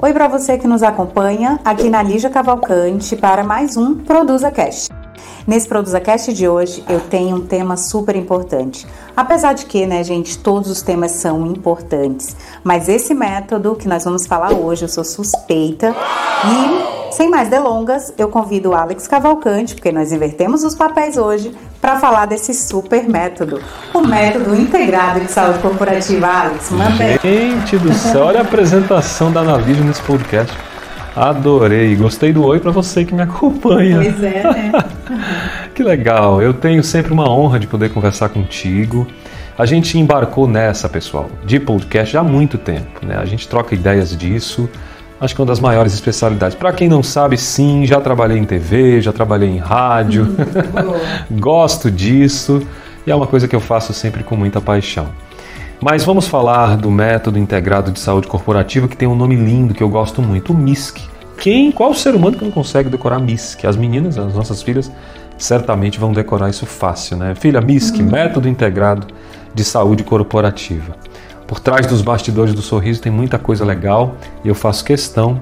Oi para você que nos acompanha aqui na Lígia Cavalcante para mais um Produza Cast. Nesse Produza Cast de hoje eu tenho um tema super importante. Apesar de que, né, gente, todos os temas são importantes, mas esse método que nós vamos falar hoje, eu sou suspeita e sem mais delongas, eu convido o Alex Cavalcante, porque nós invertemos os papéis hoje, para falar desse super método, o método integrado de saúde corporativa. Alex, manda Gente do céu, olha a apresentação da Navision nesse podcast. Adorei, gostei do oi para você que me acompanha. Pois é, né? que legal, eu tenho sempre uma honra de poder conversar contigo. A gente embarcou nessa, pessoal, de podcast já há muito tempo, né? A gente troca ideias disso. Acho que é uma das maiores especialidades. Para quem não sabe, sim, já trabalhei em TV, já trabalhei em rádio. Gosto disso e é uma coisa que eu faço sempre com muita paixão. Mas vamos falar do método integrado de saúde corporativa que tem um nome lindo que eu gosto muito, o MISC. Quem, qual ser humano que não consegue decorar MISC? As meninas, as nossas filhas, certamente vão decorar isso fácil, né? Filha, MISC, uhum. método integrado de saúde corporativa. Por trás dos bastidores do sorriso tem muita coisa legal e eu faço questão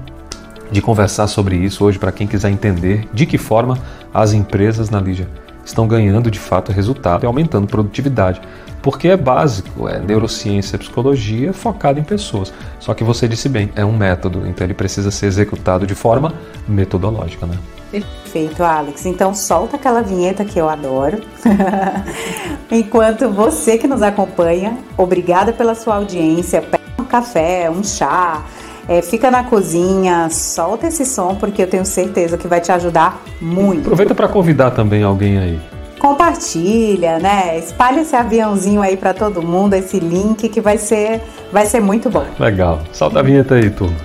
de conversar sobre isso hoje para quem quiser entender de que forma as empresas na Lígia estão ganhando de fato resultado e aumentando produtividade porque é básico, é neurociência, psicologia focada em pessoas. Só que você disse bem, é um método, então ele precisa ser executado de forma metodológica, né? Perfeito, Alex. Então solta aquela vinheta que eu adoro. Enquanto você que nos acompanha, obrigada pela sua audiência. Pega um café, um chá, é, fica na cozinha, solta esse som porque eu tenho certeza que vai te ajudar muito. Aproveita para convidar também alguém aí compartilha, né? Espalha esse aviãozinho aí para todo mundo, esse link que vai ser, vai ser muito bom. Legal. Solta a vinheta aí, turma.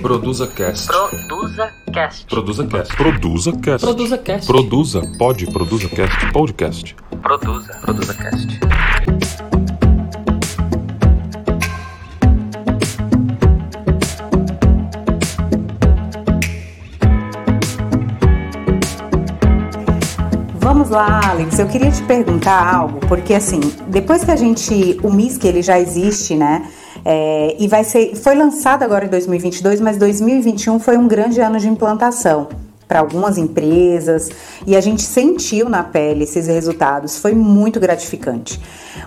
Produza Cast. Produza Cast. Produza Cast. Produza Cast. Produza Cast. Produza. Pode. Produza Cast. Podcast. Produza. Produza Cast. Vamos lá, Alex. Eu queria te perguntar algo, porque assim, depois que a gente, o MISC ele já existe, né? É, e vai ser, foi lançado agora em 2022, mas 2021 foi um grande ano de implantação para algumas empresas e a gente sentiu na pele esses resultados. Foi muito gratificante.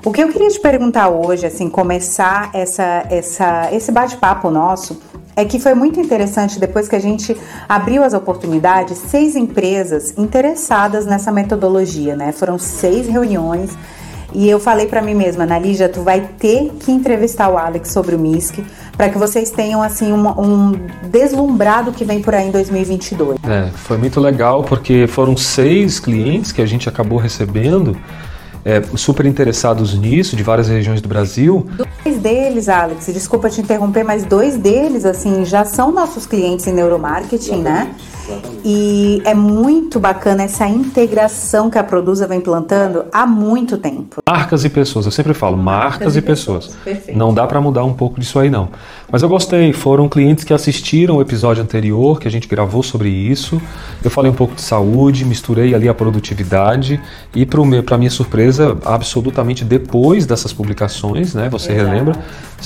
O que eu queria te perguntar hoje, assim, começar essa, essa, esse bate-papo nosso é que foi muito interessante depois que a gente abriu as oportunidades, seis empresas interessadas nessa metodologia, né? Foram seis reuniões e eu falei para mim mesma, Analígia, tu vai ter que entrevistar o Alex sobre o MISC para que vocês tenham assim um, um deslumbrado que vem por aí em 2022. É, foi muito legal porque foram seis clientes que a gente acabou recebendo é, super interessados nisso, de várias regiões do Brasil. Dois deles, Alex, desculpa te interromper, mas dois deles, assim, já são nossos clientes em neuromarketing, né? E é muito bacana essa integração que a Produza vem plantando há muito tempo. Marcas e pessoas, eu sempre falo, marcas, marcas e pessoas. pessoas. Não dá para mudar um pouco disso aí não. Mas eu gostei, foram clientes que assistiram o episódio anterior, que a gente gravou sobre isso. Eu falei um pouco de saúde, misturei ali a produtividade e para minha surpresa, absolutamente depois dessas publicações, né? Você Exato. relembra?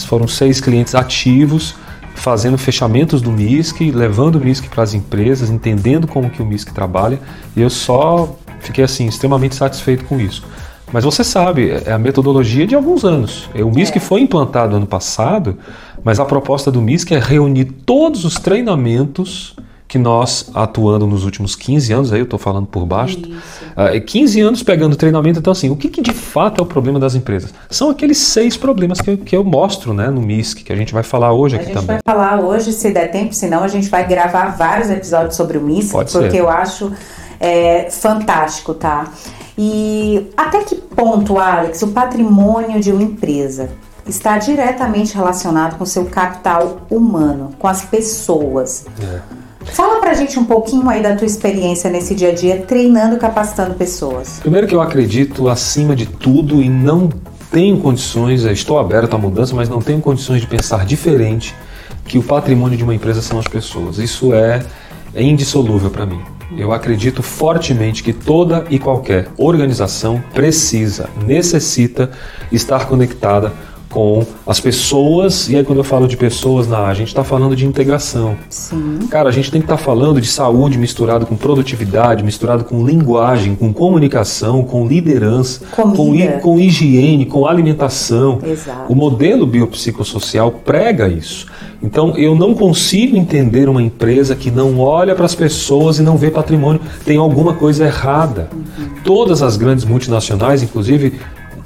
Foram seis clientes ativos fazendo fechamentos do MISC, levando o MISC para as empresas, entendendo como que o MISC trabalha, e eu só fiquei assim extremamente satisfeito com isso. Mas você sabe, é a metodologia de alguns anos. O MISC é. foi implantado ano passado, mas a proposta do MISC é reunir todos os treinamentos que nós, atuando nos últimos 15 anos, aí eu estou falando por baixo, uh, 15 anos pegando treinamento, então assim, o que, que, de fato é o problema das empresas? São aqueles seis problemas que eu, que eu mostro né, no MISC, que a gente vai falar hoje aqui também. A gente vai falar hoje, se der tempo, senão a gente vai gravar vários episódios sobre o MISC, Pode porque ser. eu acho é, fantástico, tá? E até que ponto, Alex, o patrimônio de uma empresa está diretamente relacionado com seu capital humano, com as pessoas? É. Fala pra gente um pouquinho aí da tua experiência nesse dia a dia treinando e capacitando pessoas. Primeiro que eu acredito acima de tudo e não tenho condições, estou aberto à mudança, mas não tenho condições de pensar diferente que o patrimônio de uma empresa são as pessoas. Isso é, é indissolúvel para mim. Eu acredito fortemente que toda e qualquer organização precisa, necessita estar conectada com as pessoas, e aí quando eu falo de pessoas, na, a gente está falando de integração. Sim. Cara, a gente tem que estar tá falando de saúde misturado com produtividade, misturado com linguagem, com comunicação, com liderança, com, com, higiene, com alimentação. Exato. O modelo biopsicossocial prega isso. Então eu não consigo entender uma empresa que não olha para as pessoas e não vê patrimônio. Tem alguma coisa errada. Uhum. Todas as grandes multinacionais, inclusive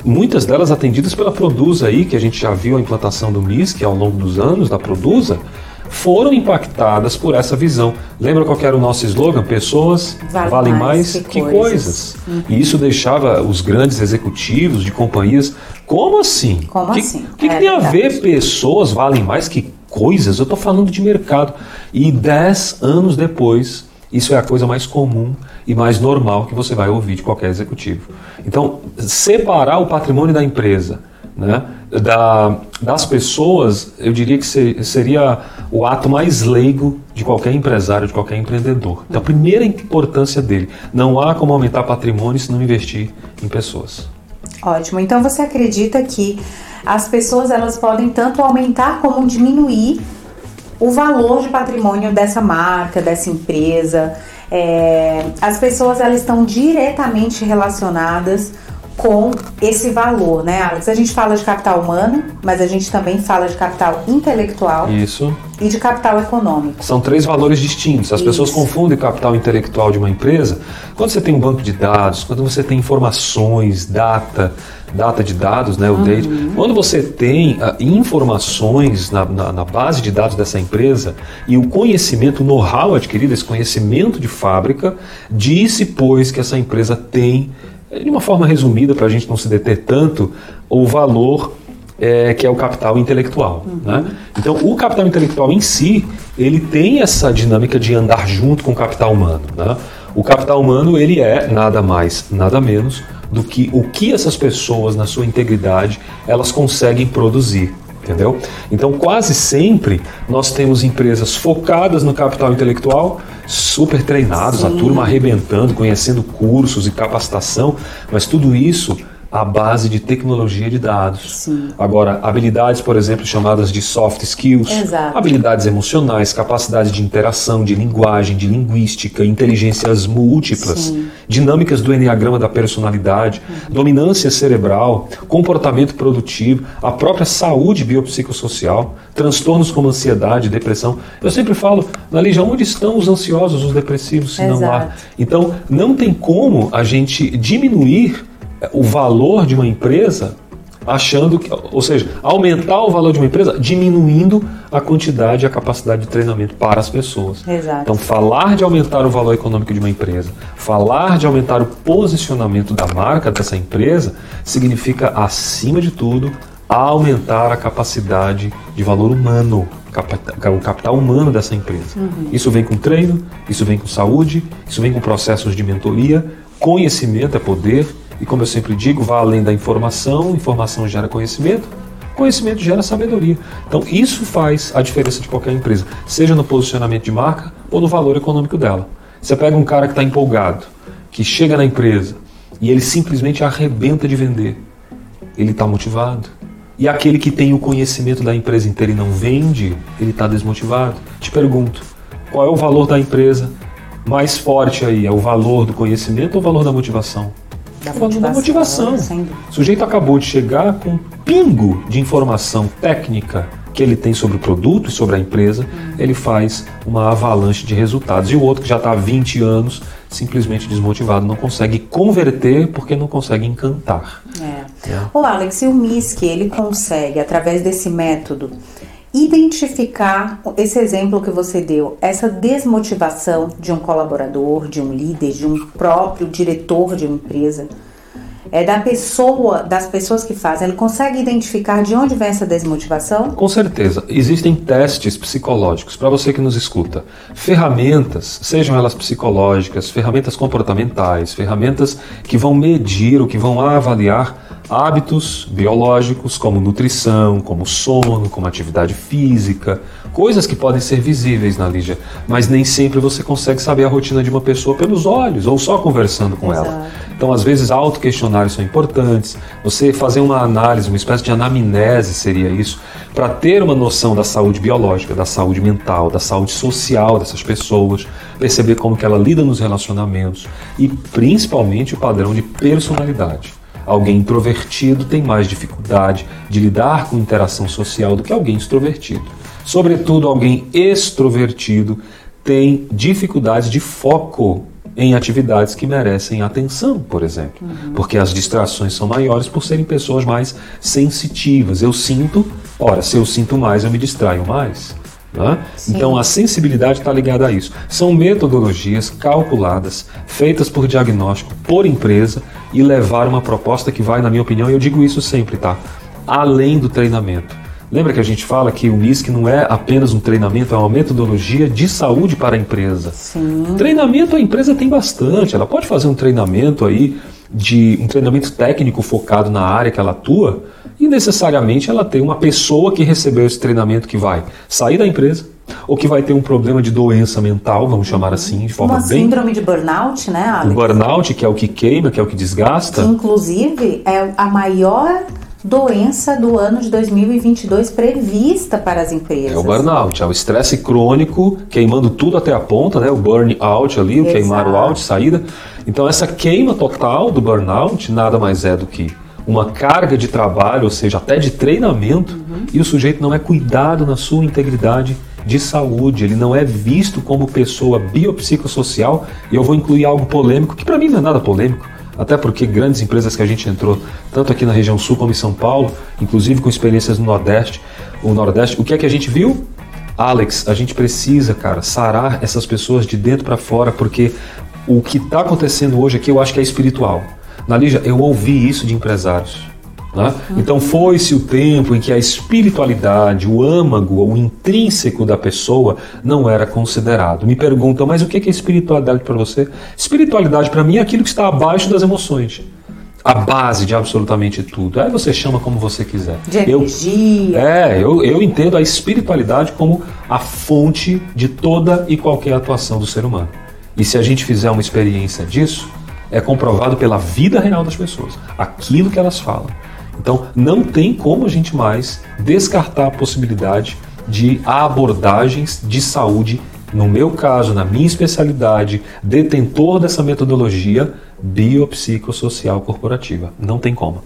muitas delas atendidas pela Produza aí, que a gente já viu a implantação do MISC ao longo dos anos da Produza, foram impactadas por essa visão. Lembra qual era o nosso slogan? Pessoas vale valem mais, mais que, que, coisas. coisas. Uhum. E isso deixava os grandes executivos de companhias. Como assim? Como que, assim? O que, é que tem a ver pessoas valem mais que coisas? Eu estou falando de mercado. E dez anos depois, isso é a coisa mais comum e mais normal que você vai ouvir de qualquer executivo. Então, separar o patrimônio da empresa né, da, das pessoas, eu diria que seria o ato mais leigo de qualquer empresário, de qualquer empreendedor. Então, a primeira importância dele, não há como aumentar patrimônio se não investir em pessoas. Ótimo. Então, você acredita que as pessoas elas podem tanto aumentar como diminuir o valor de patrimônio dessa marca, dessa empresa. É, as pessoas elas estão diretamente relacionadas com esse valor, né, Alex? A gente fala de capital humano, mas a gente também fala de capital intelectual. Isso. E de capital econômico. São três valores distintos. As Isso. pessoas confundem capital intelectual de uma empresa. Quando você tem um banco de dados, quando você tem informações, data, data de dados, né, o uhum. date. Quando você tem uh, informações na, na, na, base de dados dessa empresa e o conhecimento, o know-how adquirido, esse conhecimento de fábrica, disse, pois, que essa empresa tem, de uma forma resumida, para a gente não se deter tanto, o valor é, que é o capital intelectual. Uhum. Né? Então, o capital intelectual em si, ele tem essa dinâmica de andar junto com o capital humano. Né? O capital humano, ele é nada mais, nada menos do que o que essas pessoas, na sua integridade, elas conseguem produzir. Entendeu? Então, quase sempre nós temos empresas focadas no capital intelectual, super treinados, Sim. a turma arrebentando, conhecendo cursos e capacitação, mas tudo isso a base de tecnologia de dados. Sim. Agora, habilidades, por exemplo, chamadas de soft skills, Exato. habilidades emocionais, capacidade de interação, de linguagem, de linguística, inteligências múltiplas, Sim. dinâmicas do enneagrama da personalidade, uhum. dominância cerebral, comportamento produtivo, a própria saúde biopsicossocial, transtornos como ansiedade, depressão. Eu sempre falo, na legião, onde estão os ansiosos, os depressivos, se não lá? Então, não tem como a gente diminuir o valor de uma empresa achando que, ou seja, aumentar o valor de uma empresa diminuindo a quantidade e a capacidade de treinamento para as pessoas. Exato. Então, falar de aumentar o valor econômico de uma empresa, falar de aumentar o posicionamento da marca dessa empresa, significa, acima de tudo, aumentar a capacidade de valor humano, o capital humano dessa empresa. Uhum. Isso vem com treino, isso vem com saúde, isso vem com processos de mentoria, conhecimento é poder e como eu sempre digo, vá além da informação, informação gera conhecimento, conhecimento gera sabedoria. Então isso faz a diferença de qualquer empresa, seja no posicionamento de marca ou no valor econômico dela. Você pega um cara que está empolgado, que chega na empresa e ele simplesmente arrebenta de vender. Ele está motivado. E aquele que tem o conhecimento da empresa inteira e não vende, ele está desmotivado. Te pergunto, qual é o valor da empresa mais forte aí? É o valor do conhecimento ou o valor da motivação? Da motivação. Da motivação. O sujeito acabou de chegar com um pingo de informação técnica que ele tem sobre o produto e sobre a empresa, hum. ele faz uma avalanche de resultados. E o outro que já está há 20 anos, simplesmente desmotivado, não consegue converter porque não consegue encantar. É. é. O Alex, e o MISC, ele consegue, através desse método, identificar esse exemplo que você deu, essa desmotivação de um colaborador, de um líder, de um próprio diretor de uma empresa, é da pessoa, das pessoas que fazem, ele consegue identificar de onde vem essa desmotivação? Com certeza. Existem testes psicológicos para você que nos escuta. Ferramentas, sejam elas psicológicas, ferramentas comportamentais, ferramentas que vão medir ou que vão avaliar hábitos biológicos, como nutrição, como sono, como atividade física, coisas que podem ser visíveis na Lígia, mas nem sempre você consegue saber a rotina de uma pessoa pelos olhos ou só conversando com Exato. ela. Então, às vezes, auto-questionários são importantes. Você fazer uma análise, uma espécie de anamnese seria isso, para ter uma noção da saúde biológica, da saúde mental, da saúde social dessas pessoas, perceber como que ela lida nos relacionamentos e, principalmente, o padrão de personalidade. Alguém introvertido tem mais dificuldade de lidar com interação social do que alguém extrovertido. Sobretudo, alguém extrovertido tem dificuldades de foco em atividades que merecem atenção, por exemplo, porque as distrações são maiores por serem pessoas mais sensitivas. Eu sinto, ora, se eu sinto mais, eu me distraio mais. Né? Então a sensibilidade está ligada a isso. São metodologias calculadas, feitas por diagnóstico, por empresa e levar uma proposta que vai, na minha opinião, e eu digo isso sempre, tá? Além do treinamento. Lembra que a gente fala que o MISC não é apenas um treinamento, é uma metodologia de saúde para a empresa. Sim. Treinamento a empresa tem bastante. Ela pode fazer um treinamento aí de um treinamento técnico focado na área que ela atua e necessariamente ela tem uma pessoa que recebeu esse treinamento que vai sair da empresa ou que vai ter um problema de doença mental, vamos chamar assim, de forma Uma bem síndrome de burnout, né, o Alex? burnout, que é o que queima, que é o que desgasta. Que, inclusive, é a maior doença do ano de 2022 prevista para as empresas. É o burnout, é o estresse crônico, queimando tudo até a ponta, né? O burnout ali, o Exato. queimar o out, saída. Então essa queima total do burnout nada mais é do que uma carga de trabalho, ou seja, até de treinamento, Uhum. e o sujeito não é cuidado na sua integridade de saúde, ele não é visto como pessoa biopsicossocial, e eu vou incluir algo polêmico, que para mim não é nada polêmico, até porque grandes empresas que a gente entrou, tanto aqui na região sul como em São Paulo, inclusive com experiências no Nordeste, o Nordeste, o que é que a gente viu? Alex, a gente precisa, cara, sarar essas pessoas de dentro para fora, porque o que está acontecendo hoje aqui eu acho que é espiritual. Na Lígia, eu ouvi isso de empresários. né? Então foi-se o tempo em que a espiritualidade, o âmago, o intrínseco da pessoa não era considerado. Me perguntam, mas o que é espiritualidade para você? Espiritualidade para mim é aquilo que está abaixo das emoções. A base de absolutamente tudo. Aí você chama como você quiser. De Eu- energia. é, eu, eu entendo a espiritualidade como a fonte de toda e qualquer atuação do ser humano. E se a gente fizer uma experiência disso, é comprovado pela vida real das pessoas, aquilo que elas falam. Então, não tem como a gente mais descartar a possibilidade de abordagens de saúde, no meu caso, na minha especialidade, detentor dessa metodologia biopsicossocial corporativa. Não tem como.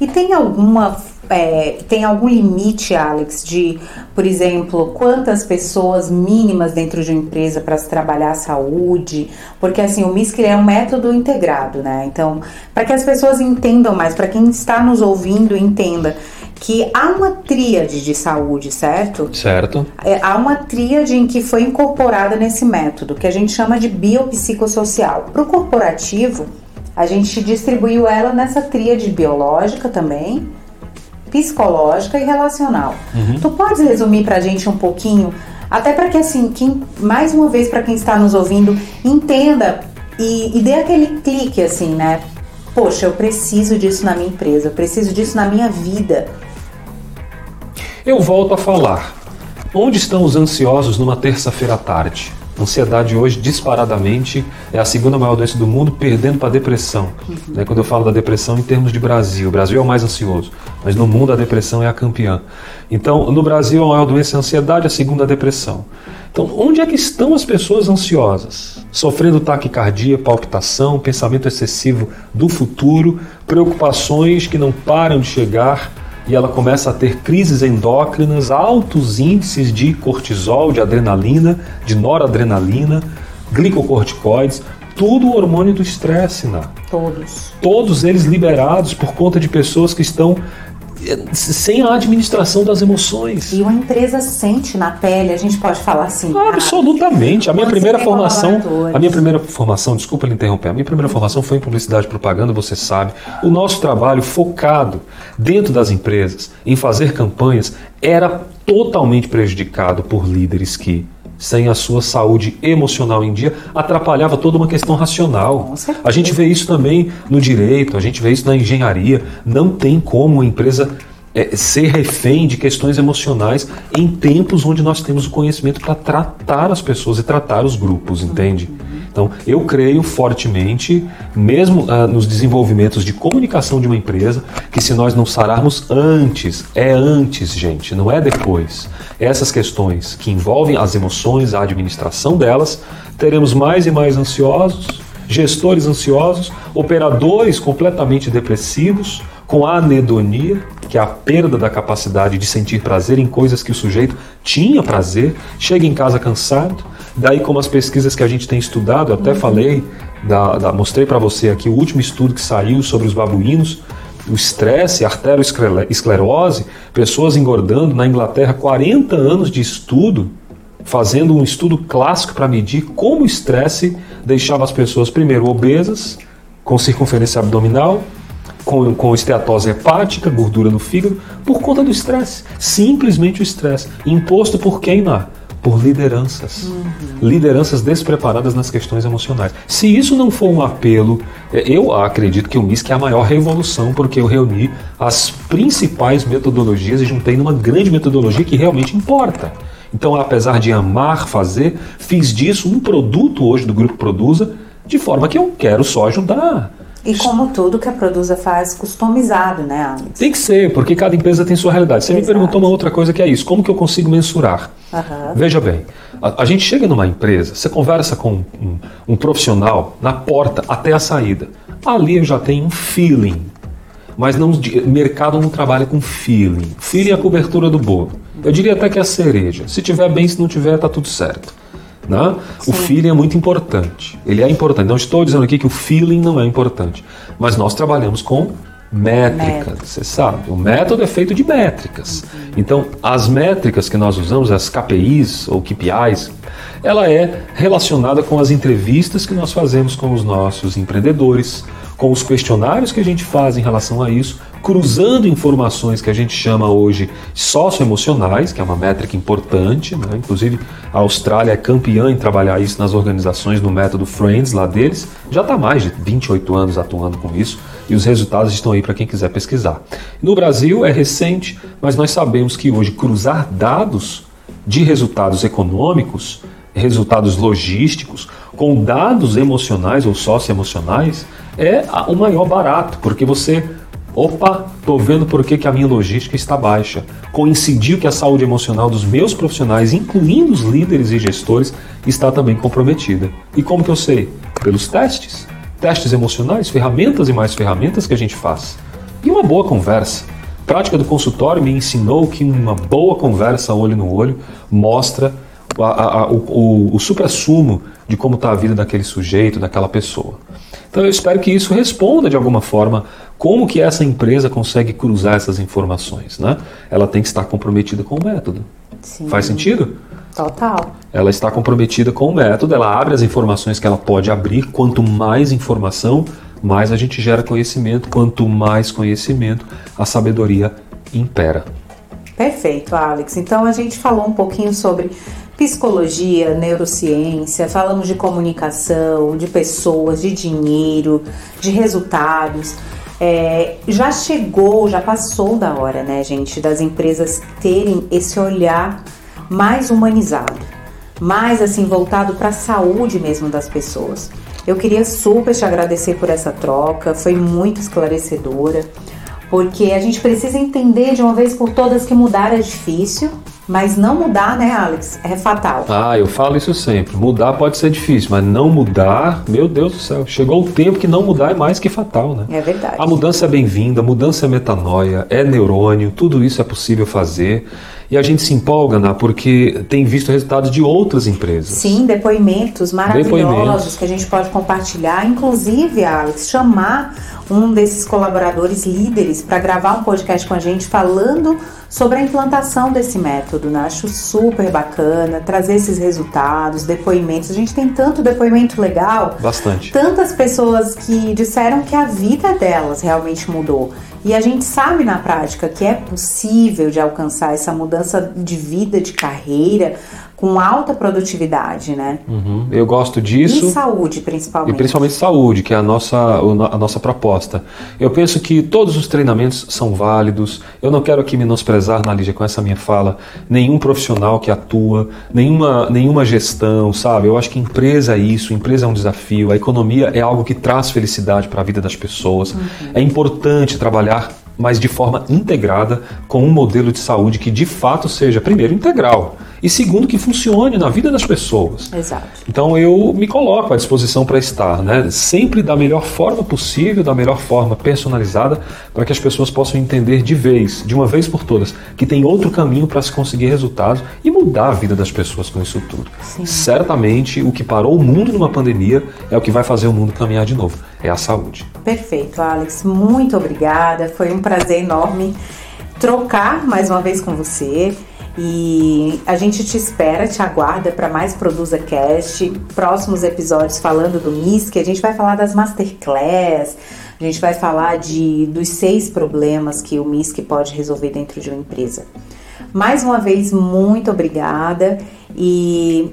E tem alguma é, tem algum limite, Alex, de, por exemplo, quantas pessoas mínimas dentro de uma empresa para se trabalhar a saúde? Porque assim, o MISC é um método integrado, né? Então, para que as pessoas entendam mais, para quem está nos ouvindo entenda que há uma tríade de saúde, certo? Certo? É, há uma tríade em que foi incorporada nesse método, que a gente chama de biopsicossocial. Para o corporativo, a gente distribuiu ela nessa tríade biológica também, psicológica e relacional. Tu podes resumir para a gente um pouquinho, até para que assim, quem, mais uma vez para quem está nos ouvindo, entenda e, e dê aquele clique assim, né? Poxa, eu preciso disso na minha empresa, eu preciso disso na minha vida. Eu volto a falar. Onde estão os ansiosos numa terça-feira à tarde? Ansiedade hoje, disparadamente, é a segunda maior doença do mundo, perdendo para a depressão. Né, Quando eu falo da depressão em termos de Brasil, o Brasil é o mais ansioso, mas no mundo a depressão é a campeã. Então, no Brasil a maior doença é a ansiedade, a segunda a depressão. Então, onde é que estão as pessoas ansiosas? Sofrendo taquicardia, palpitação, pensamento excessivo do futuro, preocupações que não param de chegar, e ela começa a ter crises endócrinas, altos índices de cortisol, de adrenalina, de noradrenalina, glicocorticoides, tudo o hormônio do estresse, né? Todos. Todos eles liberados por conta de pessoas que estão sem a administração das emoções. E uma empresa sente na pele, a gente pode falar assim. ah, Absolutamente. A minha primeira tem formação, a minha primeira formação, desculpa lhe interromper, a minha primeira formação foi em publicidade e propaganda, você sabe. O nosso trabalho focado dentro das empresas em fazer campanhas era totalmente prejudicado por líderes que sem a sua saúde emocional em dia, atrapalhava toda uma questão racional. A gente vê isso também no direito, a gente vê isso na engenharia. Não tem como uma empresa é, ser refém de questões emocionais em tempos onde nós temos o conhecimento para tratar as pessoas e tratar os grupos, entende? Então, eu creio fortemente, mesmo ah, nos desenvolvimentos de comunicação de uma empresa, que se nós não sararmos antes, é antes, gente, não é depois, essas questões que envolvem as emoções, a administração delas, teremos mais e mais ansiosos, gestores ansiosos, operadores completamente depressivos, com anedonia, que é a perda da capacidade de sentir prazer em coisas que o sujeito tinha prazer, chega em casa cansado. Daí, como as pesquisas que a gente tem estudado, eu até falei, da, da- mostrei para você aqui o último estudo que saiu sobre os babuínos, o estresse, arteriosclerose, pessoas engordando na Inglaterra, 40 anos de estudo, fazendo um estudo clássico para medir como o estresse deixava as pessoas, primeiro, obesas, com circunferência abdominal, com, com esteatose hepática, gordura no fígado, por conta do estresse. Simplesmente o estresse. Imposto por quem, Ná? Por lideranças. Lideranças despreparadas nas questões emocionais. Se isso não for um apelo, é, eu acredito que o MISC é a maior revolução, porque eu reuni as principais metodologias e juntei numa grande metodologia que realmente importa. Então, apesar de amar fazer, fiz disso um produto hoje do Grupo Produza, de forma que eu quero só ajudar. E como tudo que a Produza faz customizado, né, Alex? Tem que ser, porque cada empresa tem sua realidade. Você me Exato. perguntou uma outra coisa que é isso: como que eu consigo mensurar? Aham. Veja bem, a, a gente chega numa empresa, você conversa com um, um profissional na porta até a saída. Ali eu já tenho um feeling. Mas não, mercado não trabalha com feeling. Feeling é a cobertura do bolo. Eu diria até que é a cereja. Se tiver bem, se não tiver, tá tudo certo. Né? O feeling é muito importante. Ele é importante. Não estou dizendo aqui que o feeling não é importante. Mas nós trabalhamos com métricas, Métricas. você sabe. O método é feito de métricas. Então, as métricas que nós usamos, as KPIs ou KPIs, ela é relacionada com as entrevistas que nós fazemos com os nossos empreendedores, com os questionários que a gente faz em relação a isso, cruzando informações que a gente chama hoje socioemocionais, que é uma métrica importante, né? inclusive a Austrália é campeã em trabalhar isso nas organizações no método Friends lá deles, já está mais de 28 anos atuando com isso e os resultados estão aí para quem quiser pesquisar. No Brasil é recente, mas nós sabemos que hoje cruzar dados de resultados econômicos, resultados logísticos, com dados emocionais ou socioemocionais, é o maior barato, porque você, opa, tô vendo por que, que a minha logística está baixa. Coincidiu que a saúde emocional dos meus profissionais, incluindo os líderes e gestores, está também comprometida. E como que eu sei? Pelos testes. Testes emocionais, ferramentas e mais ferramentas que a gente faz. E uma boa conversa. A prática do consultório me ensinou que uma boa conversa olho no olho mostra a- a- a- o, o, o supra-sumo de como está a vida daquele sujeito, daquela pessoa. Então eu espero que isso responda de alguma forma como que essa empresa consegue cruzar essas informações. Né? Ela tem que estar comprometida com o método. Sim. Faz sentido? Total. Ela está comprometida com o método, ela abre as informações que ela pode abrir. Quanto mais informação, mais a gente gera conhecimento. Quanto mais conhecimento, a sabedoria impera. Perfeito, Alex. Então a gente falou um pouquinho sobre psicologia, neurociência, falamos de comunicação, de pessoas, de dinheiro, de resultados. É, já chegou, já passou da hora, né, gente, das empresas terem esse olhar mais humanizado, mais assim voltado para a saúde mesmo das pessoas. Eu queria super te agradecer por essa troca, foi muito esclarecedora porque a gente precisa entender de uma vez por todas que mudar é difícil, mas não mudar, né, Alex, é fatal. Ah, eu falo isso sempre. Mudar pode ser difícil, mas não mudar, meu Deus do céu, chegou o tempo que não mudar é mais que fatal, né? É verdade. A mudança é bem-vinda, a mudança é metanoia, é neurônio, tudo isso é possível fazer. E a gente se empolga, Ná, porque tem visto resultados de outras empresas. Sim, depoimentos maravilhosos Depoimentos. que a gente pode compartilhar, inclusive, Alex, chamar um desses colaboradores líderes para gravar um podcast com a gente falando sobre a implantação desse método. Né? Acho super bacana trazer esses resultados, depoimentos. A gente tem tanto depoimento legal Bastante. tantas pessoas que disseram que a vida delas realmente mudou. E a gente sabe na prática que é possível de alcançar essa mudança de vida, de carreira, com alta produtividade, né? Uhum. Eu gosto disso. E saúde, principalmente. E principalmente saúde, que é a nossa, a nossa proposta. Eu penso que todos os treinamentos são válidos. Eu não quero aqui menosprezar, Nalígia, com essa minha fala, nenhum profissional que atua, nenhuma, nenhuma gestão, sabe? Eu acho que empresa é isso, empresa é um desafio, a economia é algo que traz felicidade para a vida das pessoas. Uhum. É importante trabalhar mas de forma integrada com um modelo de saúde que de fato seja, primeiro, integral e segundo, que funcione na vida das pessoas. Exato. Então eu me coloco à disposição para estar, né? sempre da melhor forma possível, da melhor forma personalizada, para que as pessoas possam entender de vez, de uma vez por todas, que tem outro caminho para se conseguir resultados e mudar a vida das pessoas com isso tudo. Sim. Certamente o que parou o mundo numa pandemia é o que vai fazer o mundo caminhar de novo, é a saúde. Perfeito, Alex. Muito obrigada. Foi um prazer enorme trocar mais uma vez com você. E a gente te espera, te aguarda para mais Produza Cast, próximos episódios falando do MISC. A gente vai falar das masterclass, a gente vai falar de, dos seis problemas que o MISC pode resolver dentro de uma empresa. Mais uma vez, muito obrigada e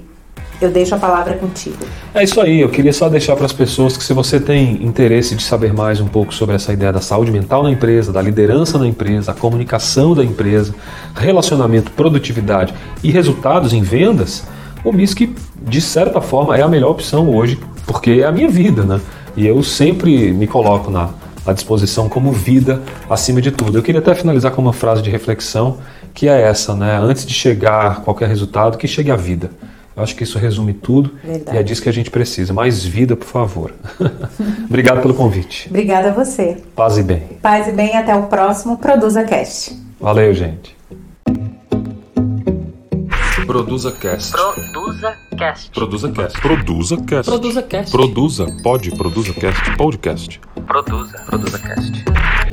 eu deixo a palavra contigo. É isso aí, eu queria só deixar para as pessoas que se você tem interesse de saber mais um pouco sobre essa ideia da saúde mental na empresa, da liderança na empresa, a comunicação da empresa, relacionamento, produtividade e resultados em vendas, o MISC, de certa forma, é a melhor opção hoje, porque é a minha vida, né? E eu sempre me coloco na, à disposição como vida acima de tudo. Eu queria até finalizar com uma frase de reflexão que é essa, né? Antes de chegar qualquer resultado, que chegue a vida. Acho que isso resume tudo Verdade. e é disso que a gente precisa. Mais vida, por favor. Obrigado pelo convite. Obrigada a você. Paz e bem. Paz e bem. Até o próximo Produza Cast. Valeu, gente. Produza Cast. Produza Cast. Produza Cast. Produza Cast. Produza Cast. Produza. Pode. Produza Cast. Podcast. Produza. Produza Cast.